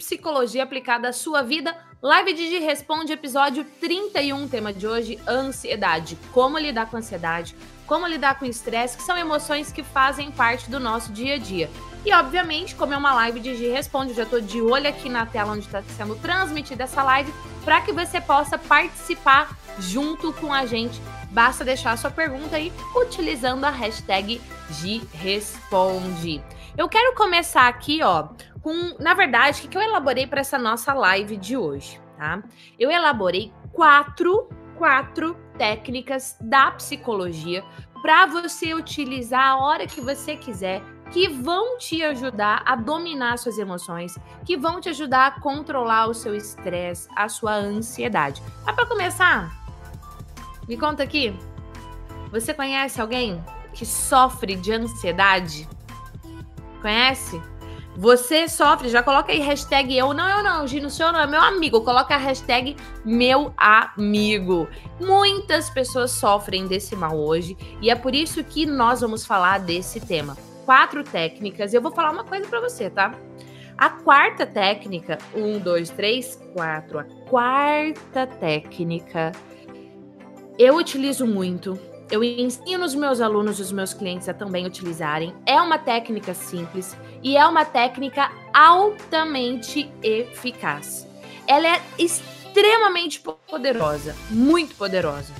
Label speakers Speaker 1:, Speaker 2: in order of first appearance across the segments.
Speaker 1: psicologia aplicada à sua vida. Live Digi Responde, episódio 31. Tema de hoje: ansiedade. Como lidar com ansiedade, como lidar com estresse, que são emoções que fazem parte do nosso dia a dia. E, obviamente, como é uma live de G Responde, eu já estou de olho aqui na tela onde está sendo transmitida essa live, para que você possa participar junto com a gente. Basta deixar a sua pergunta aí utilizando a hashtag Responde. Eu quero começar aqui, ó, com, na verdade, o que eu elaborei para essa nossa live de hoje, tá? Eu elaborei quatro, quatro técnicas da psicologia para você utilizar a hora que você quiser, que vão te ajudar a dominar suas emoções, que vão te ajudar a controlar o seu estresse, a sua ansiedade. Mas para começar, me conta aqui. Você conhece alguém que sofre de ansiedade? Conhece? Você sofre, já coloca aí hashtag eu não, eu não, Gino, seu não é meu amigo. Coloca a hashtag meu amigo. Muitas pessoas sofrem desse mal hoje e é por isso que nós vamos falar desse tema. Quatro técnicas. Eu vou falar uma coisa para você, tá? A quarta técnica, um, dois, três, quatro. A quarta técnica eu utilizo muito eu ensino os meus alunos, os meus clientes a também utilizarem. É uma técnica simples e é uma técnica altamente eficaz. Ela é extremamente poderosa, muito poderosa.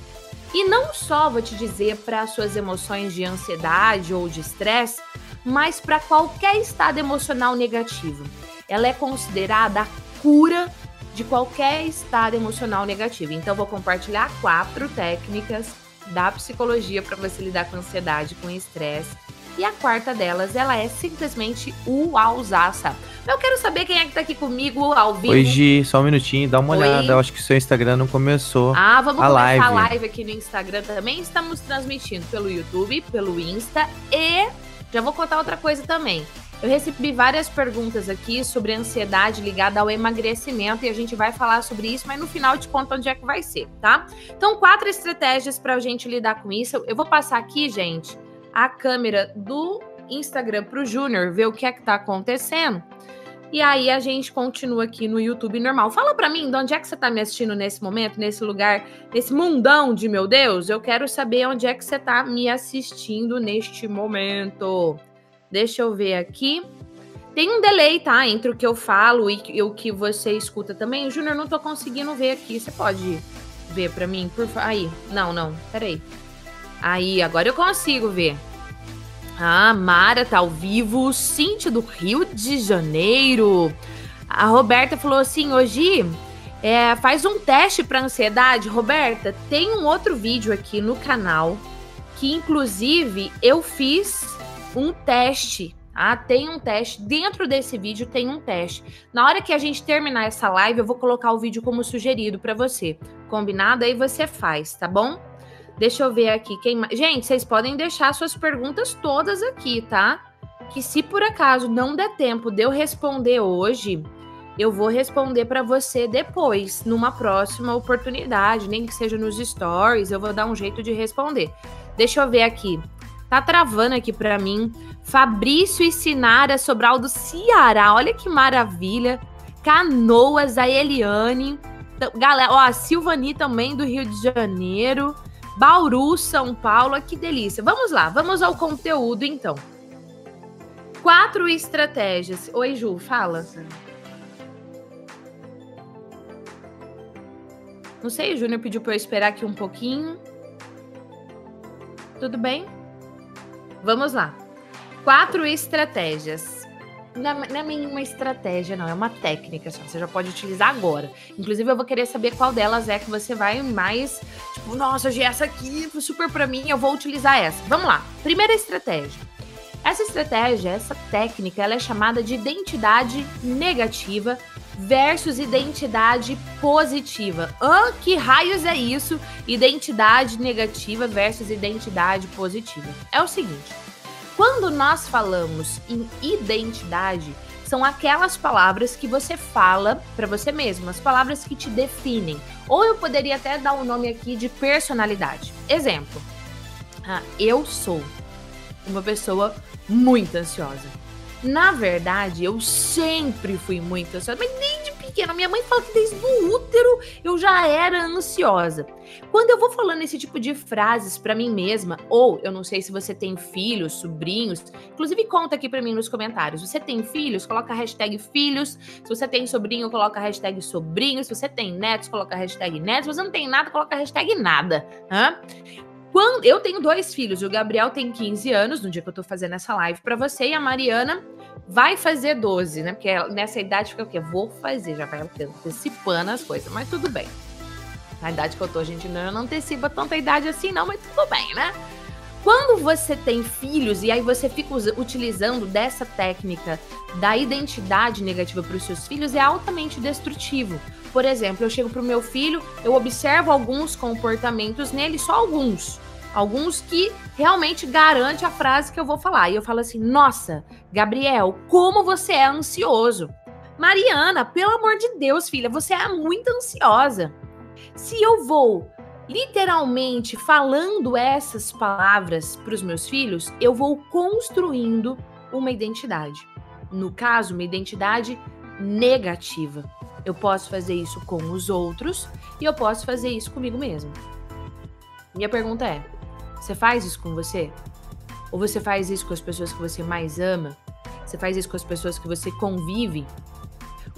Speaker 1: E não só vou te dizer para suas emoções de ansiedade ou de estresse, mas para qualquer estado emocional negativo. Ela é considerada a cura de qualquer estado emocional negativo. Então, vou compartilhar quatro técnicas da psicologia para você lidar com ansiedade, com estresse. E a quarta delas, ela é simplesmente o alzaça. Eu quero saber quem é que tá aqui comigo ao vivo.
Speaker 2: Oi, Gi, só um minutinho, dá uma Oi. olhada. Eu acho que seu Instagram não começou.
Speaker 1: Ah, vamos
Speaker 2: a
Speaker 1: começar
Speaker 2: live.
Speaker 1: a live aqui no Instagram também. Estamos transmitindo pelo YouTube, pelo Insta e já vou contar outra coisa também. Eu recebi várias perguntas aqui sobre ansiedade ligada ao emagrecimento e a gente vai falar sobre isso, mas no final te conto onde é que vai ser, tá? Então, quatro estratégias para a gente lidar com isso. Eu vou passar aqui, gente, a câmera do Instagram para o Júnior ver o que é que tá acontecendo. E aí a gente continua aqui no YouTube normal. Fala para mim, de onde é que você tá me assistindo nesse momento, nesse lugar, nesse mundão de meu Deus? Eu quero saber onde é que você tá me assistindo neste momento. Deixa eu ver aqui. Tem um delay, tá? Entre o que eu falo e, e o que você escuta também. Júnior, não tô conseguindo ver aqui. Você pode ver para mim? Por Aí. Não, não. Peraí. Aí, agora eu consigo ver. Ah, Mara tá ao vivo. Cintia do Rio de Janeiro. A Roberta falou assim: hoje é, faz um teste para ansiedade. Roberta, tem um outro vídeo aqui no canal que, inclusive, eu fiz um teste. Ah, tem um teste. Dentro desse vídeo tem um teste. Na hora que a gente terminar essa live, eu vou colocar o vídeo como sugerido para você. Combinado? Aí você faz, tá bom? Deixa eu ver aqui quem Gente, vocês podem deixar suas perguntas todas aqui, tá? Que se por acaso não der tempo de eu responder hoje, eu vou responder para você depois, numa próxima oportunidade, nem que seja nos stories, eu vou dar um jeito de responder. Deixa eu ver aqui. Tá travando aqui para mim. Fabrício e Sinara Sobral do Ceará. Olha que maravilha. Canoas, a Eliane. Galera, ó, a Silvani também do Rio de Janeiro. Bauru, São Paulo. Que delícia. Vamos lá, vamos ao conteúdo então. Quatro estratégias. Oi, Ju, fala. Não sei, o Júnior pediu para eu esperar aqui um pouquinho. Tudo bem? Vamos lá. Quatro estratégias. Não, é uma estratégia, não, é uma técnica só. Você já pode utilizar agora. Inclusive, eu vou querer saber qual delas é que você vai mais. Tipo, nossa, essa aqui foi super pra mim, eu vou utilizar essa. Vamos lá. Primeira estratégia. Essa estratégia, essa técnica, ela é chamada de identidade negativa versus identidade positiva. Ah, que raios é isso? Identidade negativa versus identidade positiva. É o seguinte: quando nós falamos em identidade, são aquelas palavras que você fala para você mesmo, as palavras que te definem. Ou eu poderia até dar um nome aqui de personalidade. Exemplo: ah, eu sou uma pessoa muito ansiosa. Na verdade, eu sempre fui muito ansiosa, mas nem de pequena. Minha mãe fala que desde o útero eu já era ansiosa. Quando eu vou falando esse tipo de frases para mim mesma, ou eu não sei se você tem filhos, sobrinhos, inclusive conta aqui para mim nos comentários. Você tem filhos? Coloca a hashtag filhos. Se você tem sobrinho, coloca a hashtag sobrinho. Se você tem netos, coloca a hashtag netos. Se você não tem nada, coloca a hashtag nada. Hã? Quando eu tenho dois filhos, o Gabriel tem 15 anos, no dia que eu tô fazendo essa live para você, e a Mariana vai fazer 12, né? Porque nessa idade fica o quê? Vou fazer, já vai antecipando as coisas, mas tudo bem. Na idade que eu tô, a gente não antecipa tanta idade assim, não, mas tudo bem, né? Quando você tem filhos e aí você fica utilizando dessa técnica da identidade negativa para os seus filhos, é altamente destrutivo. Por exemplo, eu chego pro meu filho, eu observo alguns comportamentos nele, só alguns. Alguns que realmente garante a frase que eu vou falar. E eu falo assim: "Nossa, Gabriel, como você é ansioso". Mariana, pelo amor de Deus, filha, você é muito ansiosa. Se eu vou literalmente falando essas palavras para os meus filhos, eu vou construindo uma identidade. No caso, uma identidade negativa. Eu posso fazer isso com os outros e eu posso fazer isso comigo mesmo. Minha pergunta é: você faz isso com você? Ou você faz isso com as pessoas que você mais ama? Você faz isso com as pessoas que você convive?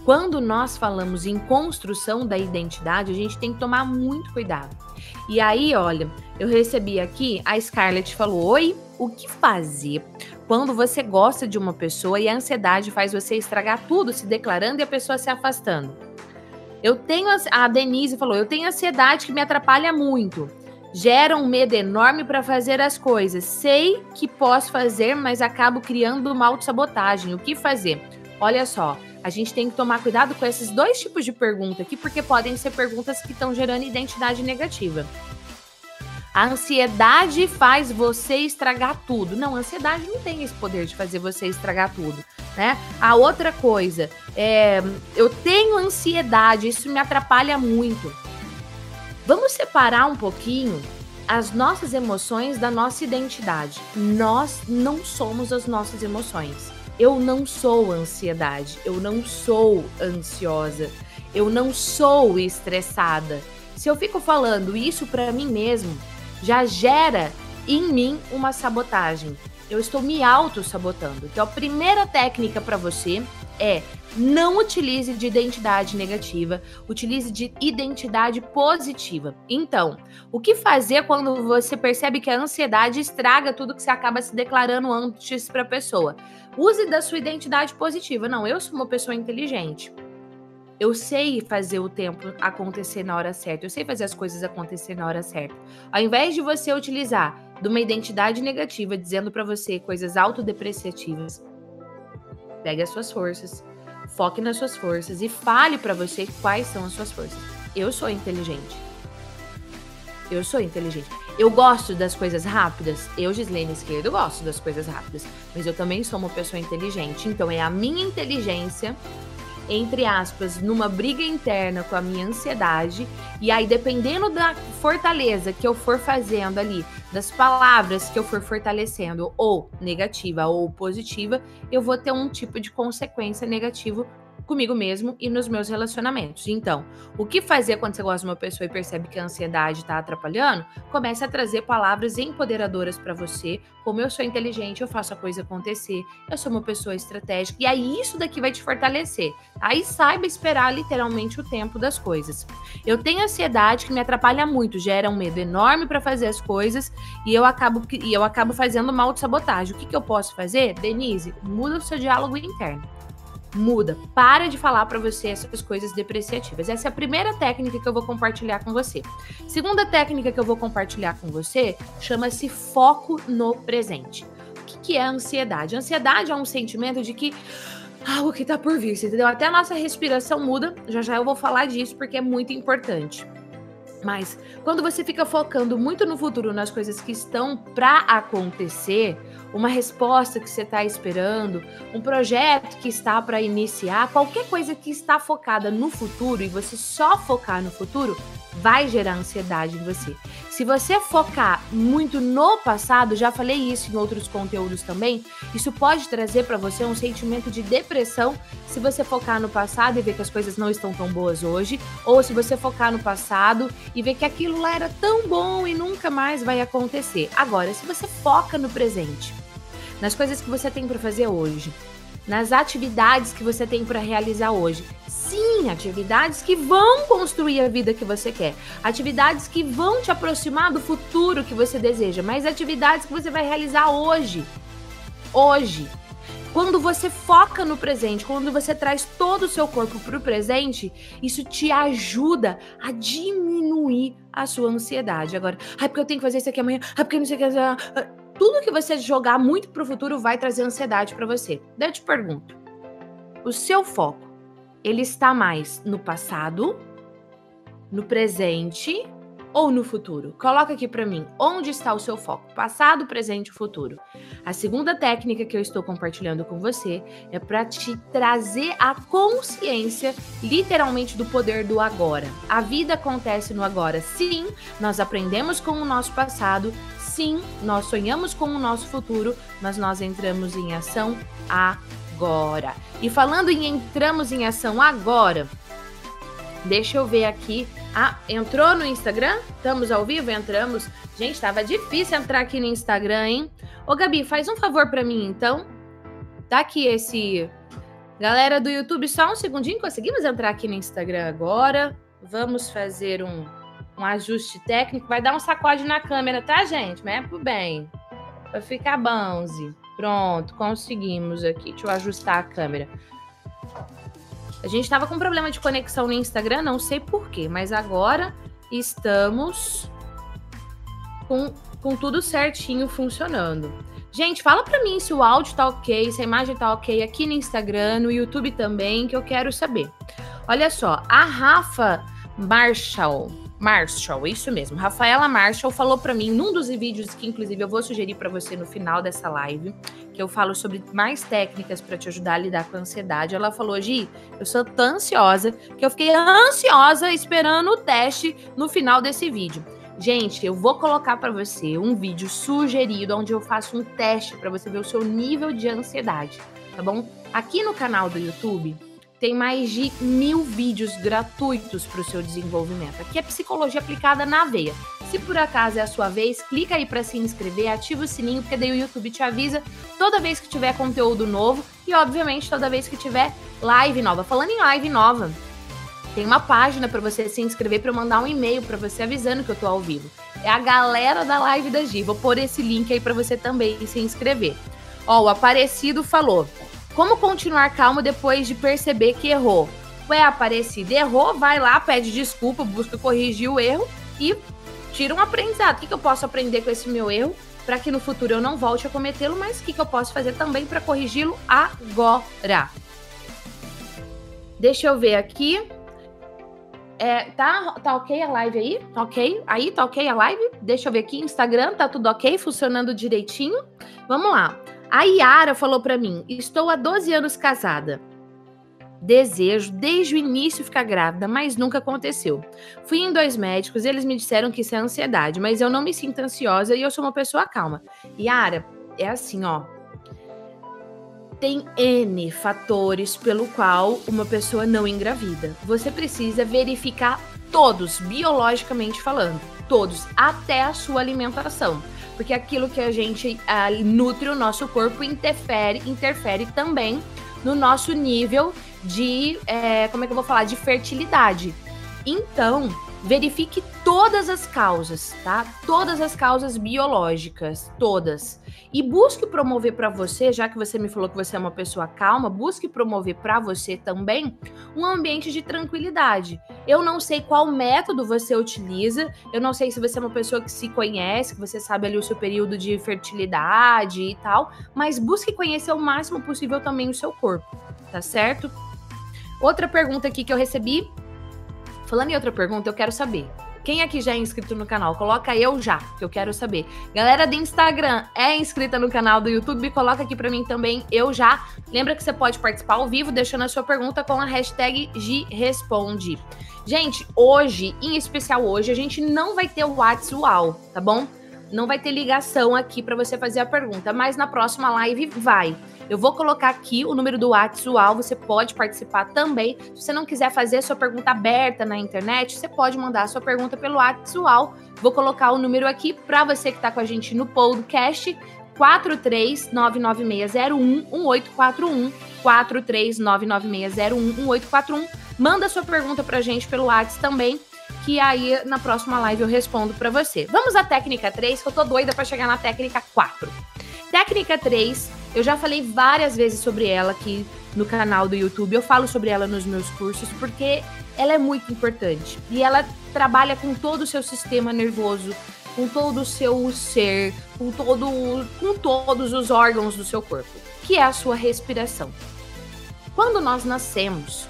Speaker 1: Quando nós falamos em construção da identidade, a gente tem que tomar muito cuidado. E aí, olha, eu recebi aqui, a Scarlett falou: Oi, o que fazer quando você gosta de uma pessoa e a ansiedade faz você estragar tudo, se declarando e a pessoa se afastando? Eu tenho. A Denise falou: Eu tenho ansiedade que me atrapalha muito. Gera um medo enorme para fazer as coisas. Sei que posso fazer, mas acabo criando uma autossabotagem. O que fazer? Olha só, a gente tem que tomar cuidado com esses dois tipos de pergunta aqui, porque podem ser perguntas que estão gerando identidade negativa. A ansiedade faz você estragar tudo. Não, a ansiedade não tem esse poder de fazer você estragar tudo, né? A outra coisa, é, eu tenho ansiedade, isso me atrapalha muito. Vamos separar um pouquinho as nossas emoções da nossa identidade. Nós não somos as nossas emoções. Eu não sou ansiedade, eu não sou ansiosa, eu não sou estressada. Se eu fico falando isso para mim mesmo, já gera em mim uma sabotagem. Eu estou me auto-sabotando. Então, a primeira técnica para você é não utilize de identidade negativa, utilize de identidade positiva. Então, o que fazer quando você percebe que a ansiedade estraga tudo que você acaba se declarando antes para a pessoa? Use da sua identidade positiva. Não, eu sou uma pessoa inteligente. Eu sei fazer o tempo acontecer na hora certa. Eu sei fazer as coisas acontecer na hora certa. Ao invés de você utilizar de uma identidade negativa dizendo para você coisas autodepreciativas, pegue as suas forças, foque nas suas forças e fale para você quais são as suas forças. Eu sou inteligente. Eu sou inteligente. Eu gosto das coisas rápidas. Eu, Gislene Esquerdo, gosto das coisas rápidas. Mas eu também sou uma pessoa inteligente. Então é a minha inteligência, entre aspas, numa briga interna com a minha ansiedade. E aí, dependendo da fortaleza que eu for fazendo ali, das palavras que eu for fortalecendo, ou negativa ou positiva, eu vou ter um tipo de consequência negativa comigo mesmo e nos meus relacionamentos. Então, o que fazer quando você gosta de uma pessoa e percebe que a ansiedade está atrapalhando? Comece a trazer palavras empoderadoras para você, como eu sou inteligente, eu faço a coisa acontecer, eu sou uma pessoa estratégica, e aí isso daqui vai te fortalecer. Aí saiba esperar literalmente o tempo das coisas. Eu tenho ansiedade que me atrapalha muito, gera um medo enorme para fazer as coisas e eu acabo e eu acabo fazendo mal de sabotagem. O que, que eu posso fazer? Denise, muda o seu diálogo interno muda. Para de falar para você essas coisas depreciativas. Essa é a primeira técnica que eu vou compartilhar com você. Segunda técnica que eu vou compartilhar com você chama-se foco no presente. O que, que é ansiedade? Ansiedade é um sentimento de que algo que tá por vir, entendeu? Até a nossa respiração muda. Já já eu vou falar disso porque é muito importante. Mas quando você fica focando muito no futuro, nas coisas que estão para acontecer, uma resposta que você está esperando, um projeto que está para iniciar, qualquer coisa que está focada no futuro e você só focar no futuro, vai gerar ansiedade em você. Se você focar muito no passado, já falei isso em outros conteúdos também, isso pode trazer para você um sentimento de depressão se você focar no passado e ver que as coisas não estão tão boas hoje, ou se você focar no passado e ver que aquilo lá era tão bom e nunca mais vai acontecer. Agora, se você foca no presente, nas coisas que você tem para fazer hoje, nas atividades que você tem para realizar hoje. Sim, atividades que vão construir a vida que você quer, atividades que vão te aproximar do futuro que você deseja, mas atividades que você vai realizar hoje. Hoje. Quando você foca no presente, quando você traz todo o seu corpo para o presente, isso te ajuda a diminuir a sua ansiedade. Agora, ai, porque eu tenho que fazer isso aqui amanhã, ai, porque não sei o que tudo que você jogar muito para o futuro vai trazer ansiedade para você. Daí eu te pergunto: o seu foco, ele está mais no passado, no presente ou no futuro? Coloca aqui para mim, onde está o seu foco? Passado, presente e futuro. A segunda técnica que eu estou compartilhando com você é para te trazer a consciência, literalmente, do poder do agora. A vida acontece no agora. Sim, nós aprendemos com o nosso passado, sim, nós sonhamos com o nosso futuro, mas nós entramos em ação agora. E falando em entramos em ação agora, deixa eu ver aqui. Ah, entrou no Instagram? Estamos ao vivo? Entramos. Gente, estava difícil entrar aqui no Instagram, hein? Ô, Gabi, faz um favor para mim, então. Tá aqui esse. Galera do YouTube, só um segundinho. Conseguimos entrar aqui no Instagram agora. Vamos fazer um um ajuste técnico, vai dar um sacode na câmera, tá, gente? Mas é pro bem. Vai ficar bonze. Pronto, conseguimos aqui. Deixa eu ajustar a câmera. A gente estava com problema de conexão no Instagram, não sei porquê, mas agora estamos com, com tudo certinho funcionando. Gente, fala para mim se o áudio tá ok, se a imagem tá ok aqui no Instagram, no YouTube também, que eu quero saber. Olha só, a Rafa Marshall Marshall, isso mesmo. Rafaela Marshall falou para mim num dos vídeos que inclusive eu vou sugerir para você no final dessa live, que eu falo sobre mais técnicas para te ajudar a lidar com a ansiedade. Ela falou: "Gi, eu sou tão ansiosa que eu fiquei ansiosa esperando o teste no final desse vídeo". Gente, eu vou colocar para você um vídeo sugerido onde eu faço um teste para você ver o seu nível de ansiedade, tá bom? Aqui no canal do YouTube, tem mais de mil vídeos gratuitos para o seu desenvolvimento. Aqui é psicologia aplicada na veia. Se por acaso é a sua vez, clica aí para se inscrever, ativa o sininho, porque daí o YouTube te avisa toda vez que tiver conteúdo novo e, obviamente, toda vez que tiver live nova. Falando em live nova, tem uma página para você se inscrever para mandar um e-mail para você avisando que eu tô ao vivo. É a galera da live da Gi. Vou pôr esse link aí para você também se inscrever. Ó, o Aparecido falou: como continuar calmo depois de perceber que errou? Ué, Aparecida, errou, vai lá, pede desculpa, busca corrigir o erro e tira um aprendizado. O que, que eu posso aprender com esse meu erro para que no futuro eu não volte a cometê-lo, mas o que, que eu posso fazer também para corrigi-lo agora? Deixa eu ver aqui. É, tá, tá ok a live aí? Tá ok? Aí, tá ok a live? Deixa eu ver aqui. Instagram, tá tudo ok? Funcionando direitinho? Vamos lá. A Yara falou para mim: estou há 12 anos casada. Desejo desde o início ficar grávida, mas nunca aconteceu. Fui em dois médicos e eles me disseram que isso é ansiedade, mas eu não me sinto ansiosa e eu sou uma pessoa calma. Yara, é assim, ó. Tem N fatores pelo qual uma pessoa não engravida. Você precisa verificar todos, biologicamente falando, todos, até a sua alimentação porque aquilo que a gente uh, nutre o nosso corpo interfere, interfere também no nosso nível de, é, como é que eu vou falar, de fertilidade. Então, verifique todas as causas, tá? Todas as causas biológicas, todas. E busque promover para você, já que você me falou que você é uma pessoa calma, busque promover para você também um ambiente de tranquilidade. Eu não sei qual método você utiliza, eu não sei se você é uma pessoa que se conhece, que você sabe ali o seu período de fertilidade e tal, mas busque conhecer o máximo possível também o seu corpo, tá certo? Outra pergunta aqui que eu recebi Falando em outra pergunta, eu quero saber. Quem aqui já é inscrito no canal? Coloca eu já, que eu quero saber. Galera do Instagram, é inscrita no canal do YouTube? Coloca aqui para mim também, eu já. Lembra que você pode participar ao vivo, deixando a sua pergunta com a hashtag GResponde. Gente, hoje, em especial hoje, a gente não vai ter o WhatsApp, tá bom? Não vai ter ligação aqui para você fazer a pergunta, mas na próxima live vai. Eu vou colocar aqui o número do WhatsApp, você pode participar também. Se você não quiser fazer a sua pergunta aberta na internet, você pode mandar a sua pergunta pelo WhatsApp. Vou colocar o número aqui para você que está com a gente no podcast. 43996011841 43996011841 Manda sua pergunta pra gente pelo WhatsApp também, que aí na próxima live eu respondo para você. Vamos à técnica 3, que eu tô doida para chegar na técnica 4. Técnica 3, eu já falei várias vezes sobre ela aqui no canal do YouTube. Eu falo sobre ela nos meus cursos porque ela é muito importante e ela trabalha com todo o seu sistema nervoso, com todo o seu ser, com todo com todos os órgãos do seu corpo, que é a sua respiração. Quando nós nascemos,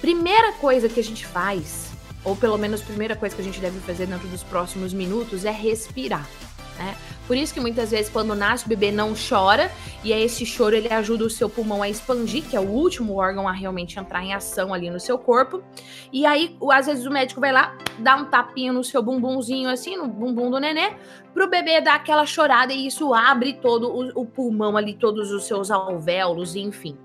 Speaker 1: primeira coisa que a gente faz, ou pelo menos primeira coisa que a gente deve fazer dentro dos próximos minutos é respirar. Né? Por isso que muitas vezes quando nasce o bebê não chora, e aí esse choro ele ajuda o seu pulmão a expandir, que é o último órgão a realmente entrar em ação ali no seu corpo. E aí, às vezes o médico vai lá, dá um tapinho no seu bumbumzinho assim, no bumbum do nenê, pro bebê dar aquela chorada e isso abre todo o, o pulmão ali, todos os seus alvéolos, enfim.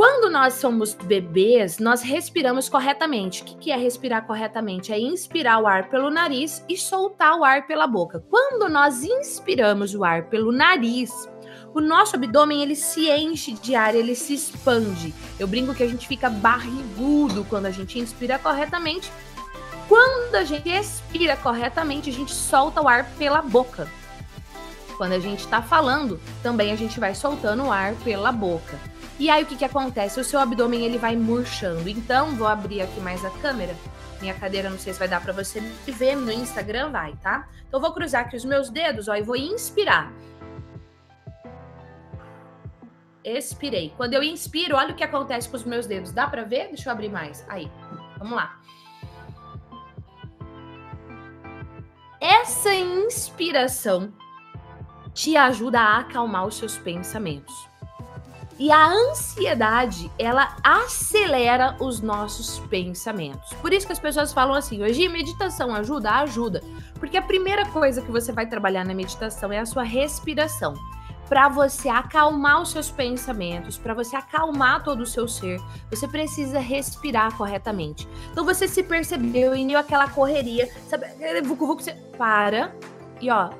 Speaker 1: Quando nós somos bebês, nós respiramos corretamente. O que é respirar corretamente? É inspirar o ar pelo nariz e soltar o ar pela boca. Quando nós inspiramos o ar pelo nariz, o nosso abdômen ele se enche de ar, ele se expande. Eu brinco que a gente fica barrigudo quando a gente inspira corretamente. Quando a gente expira corretamente, a gente solta o ar pela boca. Quando a gente está falando, também a gente vai soltando o ar pela boca. E aí o que, que acontece? O seu abdômen ele vai murchando. Então, vou abrir aqui mais a câmera. Minha cadeira, não sei se vai dar para você ver no Instagram, vai, tá? Então, vou cruzar aqui os meus dedos, ó, e vou inspirar. Expirei. Quando eu inspiro, olha o que acontece com os meus dedos. Dá para ver? Deixa eu abrir mais. Aí, vamos lá. Essa inspiração te ajuda a acalmar os seus pensamentos. E a ansiedade, ela acelera os nossos pensamentos. Por isso que as pessoas falam assim: hoje meditação ajuda? Ajuda. Porque a primeira coisa que você vai trabalhar na meditação é a sua respiração. Para você acalmar os seus pensamentos, para você acalmar todo o seu ser, você precisa respirar corretamente. Então você se percebeu e deu aquela correria, sabe? Você para e ó,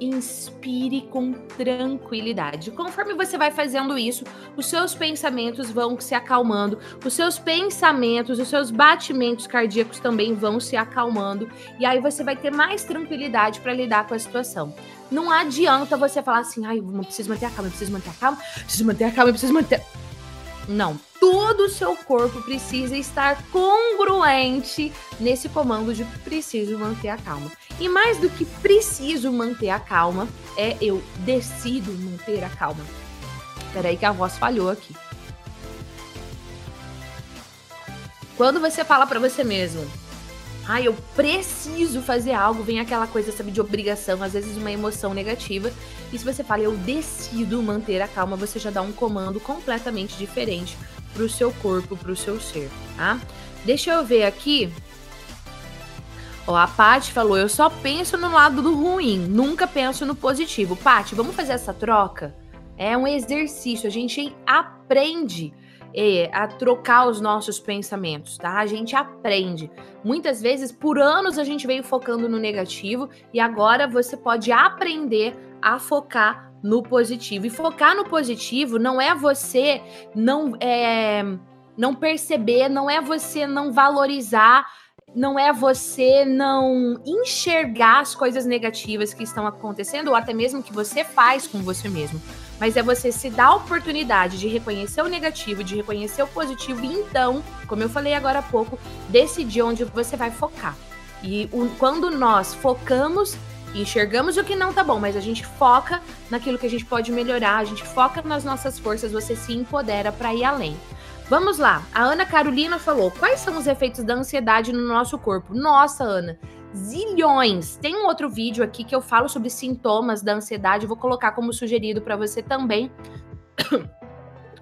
Speaker 1: inspire com tranquilidade. Conforme você vai fazendo isso, os seus pensamentos vão se acalmando, os seus pensamentos, os seus batimentos cardíacos também vão se acalmando, e aí você vai ter mais tranquilidade para lidar com a situação. Não adianta você falar assim, ai, eu preciso manter a calma, eu preciso manter a calma, preciso manter a calma, preciso manter. Não, todo o seu corpo precisa estar congruente nesse comando de preciso manter a calma. E mais do que preciso manter a calma, é eu decido manter a calma. Peraí que a voz falhou aqui. Quando você fala para você mesmo, ah, eu preciso fazer algo, vem aquela coisa, sabe, de obrigação, às vezes uma emoção negativa. E se você fala, eu decido manter a calma, você já dá um comando completamente diferente pro seu corpo, pro seu ser, tá? Deixa eu ver aqui. Ó, a Paty falou, eu só penso no lado do ruim, nunca penso no positivo. Paty, vamos fazer essa troca? É um exercício, a gente aprende é, a trocar os nossos pensamentos, tá? A gente aprende. Muitas vezes, por anos, a gente veio focando no negativo e agora você pode aprender a focar no positivo. E focar no positivo não é você não, é, não perceber, não é você não valorizar não é você não enxergar as coisas negativas que estão acontecendo, ou até mesmo que você faz com você mesmo mas é você se dar a oportunidade de reconhecer o negativo, de reconhecer o positivo e então, como eu falei agora há pouco, decidir onde você vai focar. E o, quando nós focamos enxergamos o que não tá bom, mas a gente foca naquilo que a gente pode melhorar, a gente foca nas nossas forças, você se empodera para ir além. Vamos lá. A Ana Carolina falou: quais são os efeitos da ansiedade no nosso corpo? Nossa, Ana, zilhões. Tem um outro vídeo aqui que eu falo sobre sintomas da ansiedade, vou colocar como sugerido para você também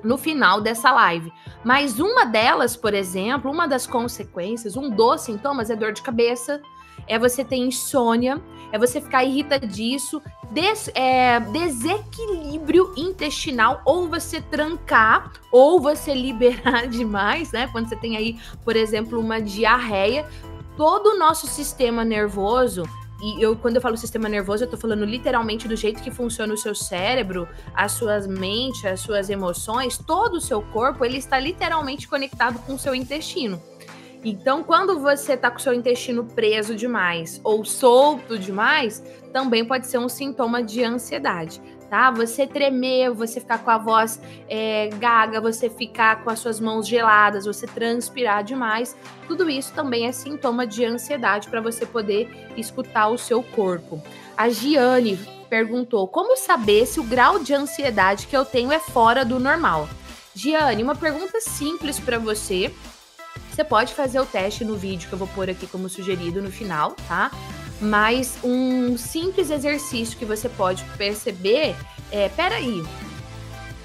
Speaker 1: no final dessa live. Mas uma delas, por exemplo, uma das consequências, um dos sintomas é dor de cabeça, é você ter insônia, é você ficar irritadiço, des, é, desequilíbrio intestinal, ou você trancar, ou você liberar demais, né? Quando você tem aí, por exemplo, uma diarreia, todo o nosso sistema nervoso e eu, quando eu falo sistema nervoso, eu tô falando literalmente do jeito que funciona o seu cérebro, as suas mentes, as suas emoções, todo o seu corpo, ele está literalmente conectado com o seu intestino. Então, quando você tá com o seu intestino preso demais ou solto demais, também pode ser um sintoma de ansiedade, tá? Você tremer, você ficar com a voz é, gaga, você ficar com as suas mãos geladas, você transpirar demais, tudo isso também é sintoma de ansiedade para você poder escutar o seu corpo. A Giane perguntou: como saber se o grau de ansiedade que eu tenho é fora do normal? Giane, uma pergunta simples para você você pode fazer o teste no vídeo que eu vou pôr aqui como sugerido no final, tá? Mas um simples exercício que você pode perceber é, peraí,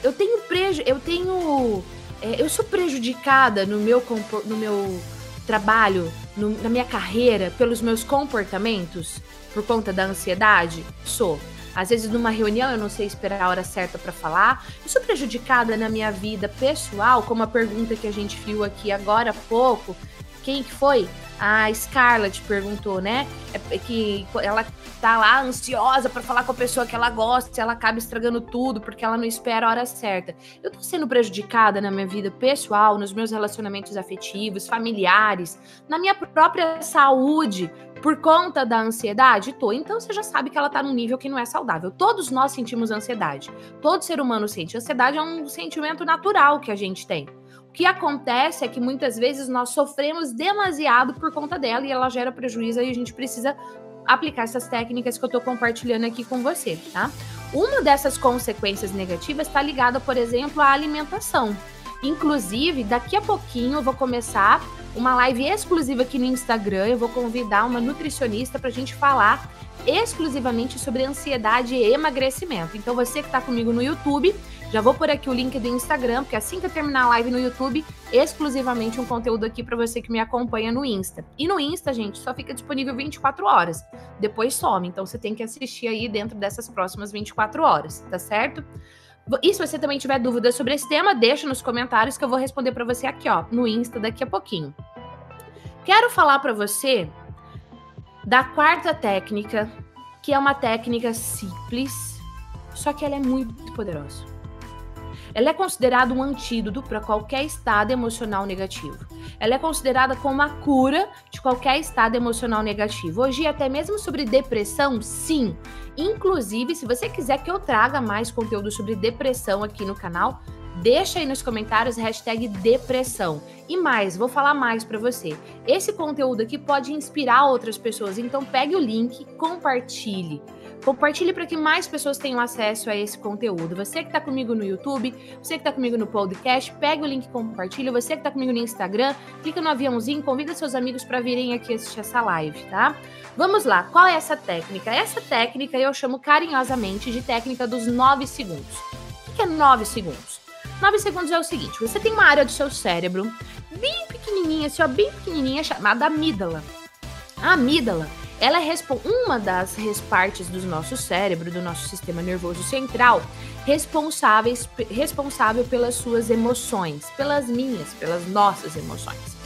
Speaker 1: eu tenho preju eu tenho é, eu sou prejudicada no meu no meu trabalho, no, na minha carreira pelos meus comportamentos por conta da ansiedade? Sou. Às vezes, numa reunião, eu não sei esperar a hora certa para falar. Eu sou prejudicada na minha vida pessoal, como a pergunta que a gente viu aqui agora há pouco. Quem que foi? A Scarlett perguntou, né? É, que ela tá lá ansiosa para falar com a pessoa que ela gosta, ela acaba estragando tudo porque ela não espera a hora certa. Eu tô sendo prejudicada na minha vida pessoal, nos meus relacionamentos afetivos, familiares, na minha própria saúde, por conta da ansiedade? Tô. Então você já sabe que ela tá num nível que não é saudável. Todos nós sentimos ansiedade. Todo ser humano sente. Ansiedade é um sentimento natural que a gente tem. Que acontece é que muitas vezes nós sofremos demasiado por conta dela e ela gera prejuízo e a gente precisa aplicar essas técnicas que eu tô compartilhando aqui com você, tá? Uma dessas consequências negativas está ligada, por exemplo, à alimentação. Inclusive, daqui a pouquinho eu vou começar uma live exclusiva aqui no Instagram. Eu vou convidar uma nutricionista para a gente falar exclusivamente sobre ansiedade e emagrecimento. Então, você que está comigo no YouTube, já vou pôr aqui o link do Instagram, porque assim que eu terminar a live no YouTube, exclusivamente um conteúdo aqui para você que me acompanha no Insta. E no Insta, gente, só fica disponível 24 horas. Depois some. Então, você tem que assistir aí dentro dessas próximas 24 horas, tá certo? E se você também tiver dúvidas sobre esse tema, deixa nos comentários que eu vou responder para você aqui, ó, no Insta daqui a pouquinho. Quero falar para você da quarta técnica, que é uma técnica simples, só que ela é muito poderosa. Ela é considerada um antídoto para qualquer estado emocional negativo. Ela é considerada como a cura de qualquer estado emocional negativo. Hoje, até mesmo sobre depressão, sim. Inclusive, se você quiser que eu traga mais conteúdo sobre depressão aqui no canal, Deixa aí nos comentários hashtag depressão. E mais, vou falar mais para você. Esse conteúdo aqui pode inspirar outras pessoas, então pegue o link, compartilhe. Compartilhe para que mais pessoas tenham acesso a esse conteúdo. Você que está comigo no YouTube, você que está comigo no podcast, pegue o link e compartilhe. Você que está comigo no Instagram, clica no aviãozinho, convida seus amigos para virem aqui assistir essa live, tá? Vamos lá, qual é essa técnica? Essa técnica eu chamo carinhosamente de técnica dos 9 segundos. O que é 9 segundos? 9 segundos é o seguinte: você tem uma área do seu cérebro bem pequenininha, assim, ó, bem pequenininha, chamada amígdala. A amígdala ela é uma das partes do nosso cérebro, do nosso sistema nervoso central, responsáveis, responsável pelas suas emoções, pelas minhas, pelas nossas emoções.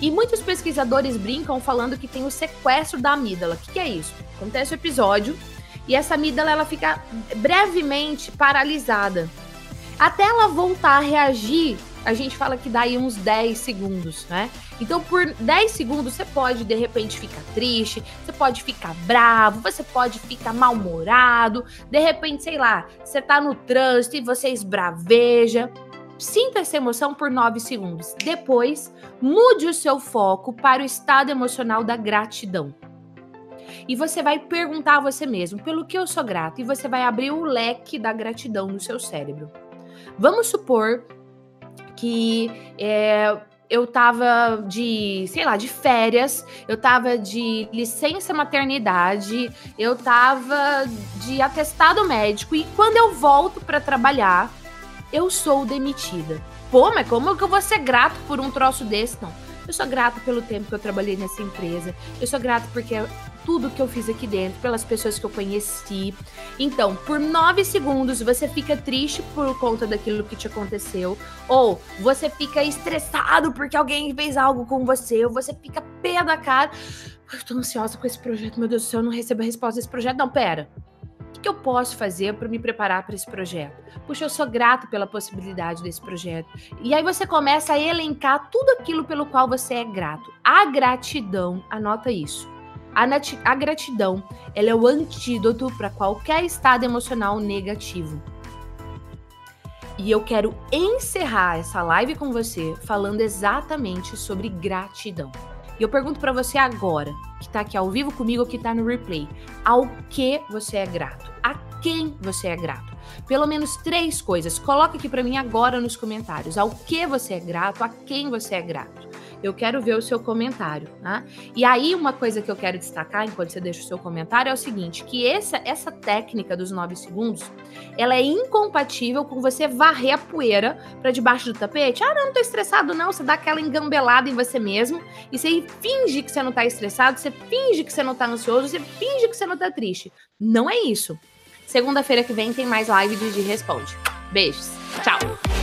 Speaker 1: E muitos pesquisadores brincam falando que tem o sequestro da amígdala. O que, que é isso? Acontece o episódio e essa amígdala ela fica brevemente paralisada. Até ela voltar a reagir a gente fala que dá aí uns 10 segundos, né? Então, por 10 segundos, você pode de repente ficar triste, você pode ficar bravo, você pode ficar mal-humorado, de repente, sei lá, você tá no trânsito e você esbraveja. Sinta essa emoção por 9 segundos. Depois, mude o seu foco para o estado emocional da gratidão. E você vai perguntar a você mesmo pelo que eu sou grato, e você vai abrir o leque da gratidão no seu cérebro. Vamos supor que é, eu tava de, sei lá, de férias, eu tava de licença maternidade, eu tava de atestado médico e quando eu volto para trabalhar, eu sou demitida. Pô, mas como que eu vou ser grato por um troço desse? Não. Eu sou grato pelo tempo que eu trabalhei nessa empresa. Eu sou grato porque tudo que eu fiz aqui dentro, pelas pessoas que eu conheci. Então, por nove segundos você fica triste por conta daquilo que te aconteceu, ou você fica estressado porque alguém fez algo com você, ou você fica pé da cara. Eu tô ansiosa com esse projeto, meu Deus do céu, eu não recebo a resposta desse projeto. Não, pera. O que eu posso fazer para me preparar para esse projeto? Puxa, eu sou grato pela possibilidade desse projeto. E aí você começa a elencar tudo aquilo pelo qual você é grato. A gratidão, anota isso a, a gratidão ela é o antídoto para qualquer estado emocional negativo. E eu quero encerrar essa live com você falando exatamente sobre gratidão. E eu pergunto para você agora, que está aqui ao vivo comigo que está no replay, ao que você é grato? A quem você é grato? Pelo menos três coisas. Coloca aqui para mim agora nos comentários. Ao que você é grato? A quem você é grato? Eu quero ver o seu comentário, tá? E aí, uma coisa que eu quero destacar enquanto você deixa o seu comentário é o seguinte: que essa, essa técnica dos 9 segundos ela é incompatível com você varrer a poeira para debaixo do tapete. Ah, não, não tô estressado, não. Você dá aquela engambelada em você mesmo e você finge que você não tá estressado, você finge que você não tá ansioso, você finge que você não tá triste. Não é isso. Segunda-feira que vem tem mais live de Responde. Beijos. Tchau.